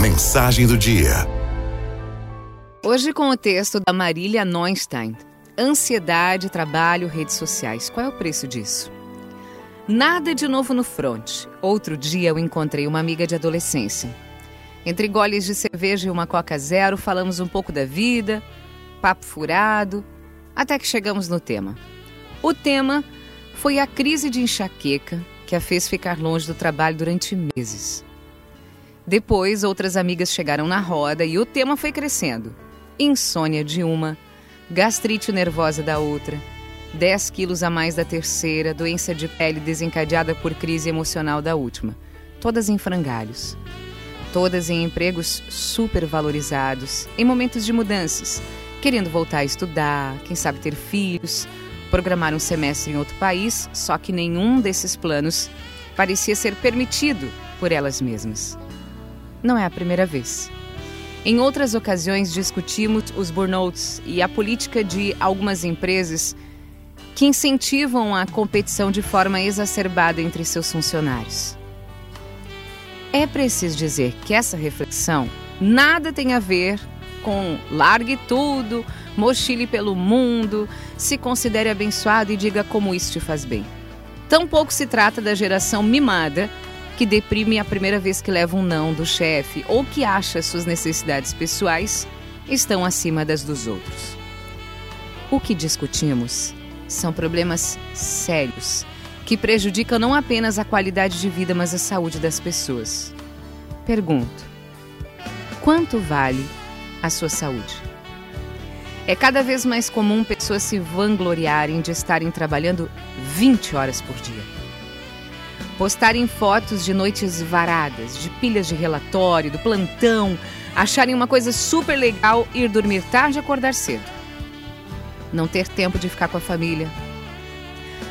Mensagem do dia. Hoje com o texto da Marília Neustein. Ansiedade, trabalho, redes sociais. Qual é o preço disso? Nada de novo no front. Outro dia eu encontrei uma amiga de adolescência. Entre goles de cerveja e uma Coca Zero, falamos um pouco da vida, papo furado, até que chegamos no tema. O tema foi a crise de enxaqueca que a fez ficar longe do trabalho durante meses. Depois, outras amigas chegaram na roda e o tema foi crescendo. Insônia de uma, gastrite nervosa da outra, 10 quilos a mais da terceira, doença de pele desencadeada por crise emocional da última. Todas em frangalhos. Todas em empregos supervalorizados, em momentos de mudanças, querendo voltar a estudar, quem sabe ter filhos, programar um semestre em outro país, só que nenhum desses planos parecia ser permitido por elas mesmas não é a primeira vez. Em outras ocasiões, discutimos os burnouts e a política de algumas empresas que incentivam a competição de forma exacerbada entre seus funcionários. É preciso dizer que essa reflexão nada tem a ver com largue tudo, mochile pelo mundo, se considere abençoado e diga como isso te faz bem. Tampouco se trata da geração mimada que deprime a primeira vez que leva um não do chefe ou que acha suas necessidades pessoais estão acima das dos outros. O que discutimos são problemas sérios que prejudicam não apenas a qualidade de vida, mas a saúde das pessoas. Pergunto: quanto vale a sua saúde? É cada vez mais comum pessoas se vangloriarem de estarem trabalhando 20 horas por dia postarem fotos de noites varadas, de pilhas de relatório, do plantão, acharem uma coisa super legal ir dormir tarde e acordar cedo. Não ter tempo de ficar com a família.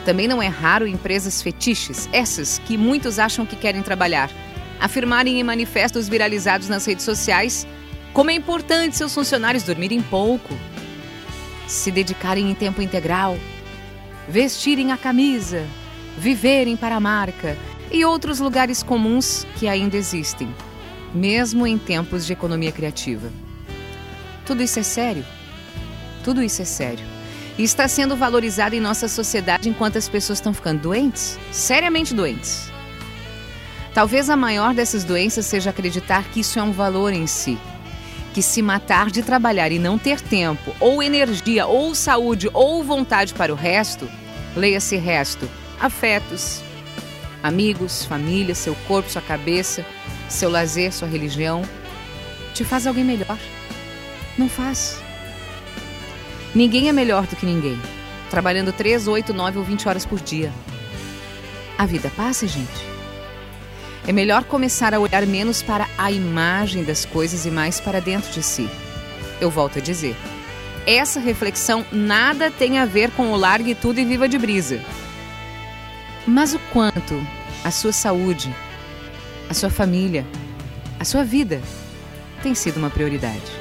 Também não é raro empresas fetiches, essas que muitos acham que querem trabalhar, afirmarem em manifestos viralizados nas redes sociais como é importante seus funcionários dormirem pouco, se dedicarem em tempo integral, vestirem a camisa, viverem para a marca e outros lugares comuns que ainda existem, mesmo em tempos de economia criativa. Tudo isso é sério? Tudo isso é sério. E está sendo valorizado em nossa sociedade enquanto as pessoas estão ficando doentes, seriamente doentes. Talvez a maior dessas doenças seja acreditar que isso é um valor em si. Que se matar de trabalhar e não ter tempo, ou energia, ou saúde, ou vontade para o resto, leia-se resto, afetos, amigos, família, seu corpo, sua cabeça, seu lazer, sua religião, te faz alguém melhor. Não faz. Ninguém é melhor do que ninguém, trabalhando 3, 8, 9 ou 20 horas por dia. A vida passa, gente. É melhor começar a olhar menos para a imagem das coisas e mais para dentro de si. Eu volto a dizer. Essa reflexão nada tem a ver com o largue tudo e viva de brisa. Mas o quanto? A sua saúde, a sua família, a sua vida? Tem sido uma prioridade?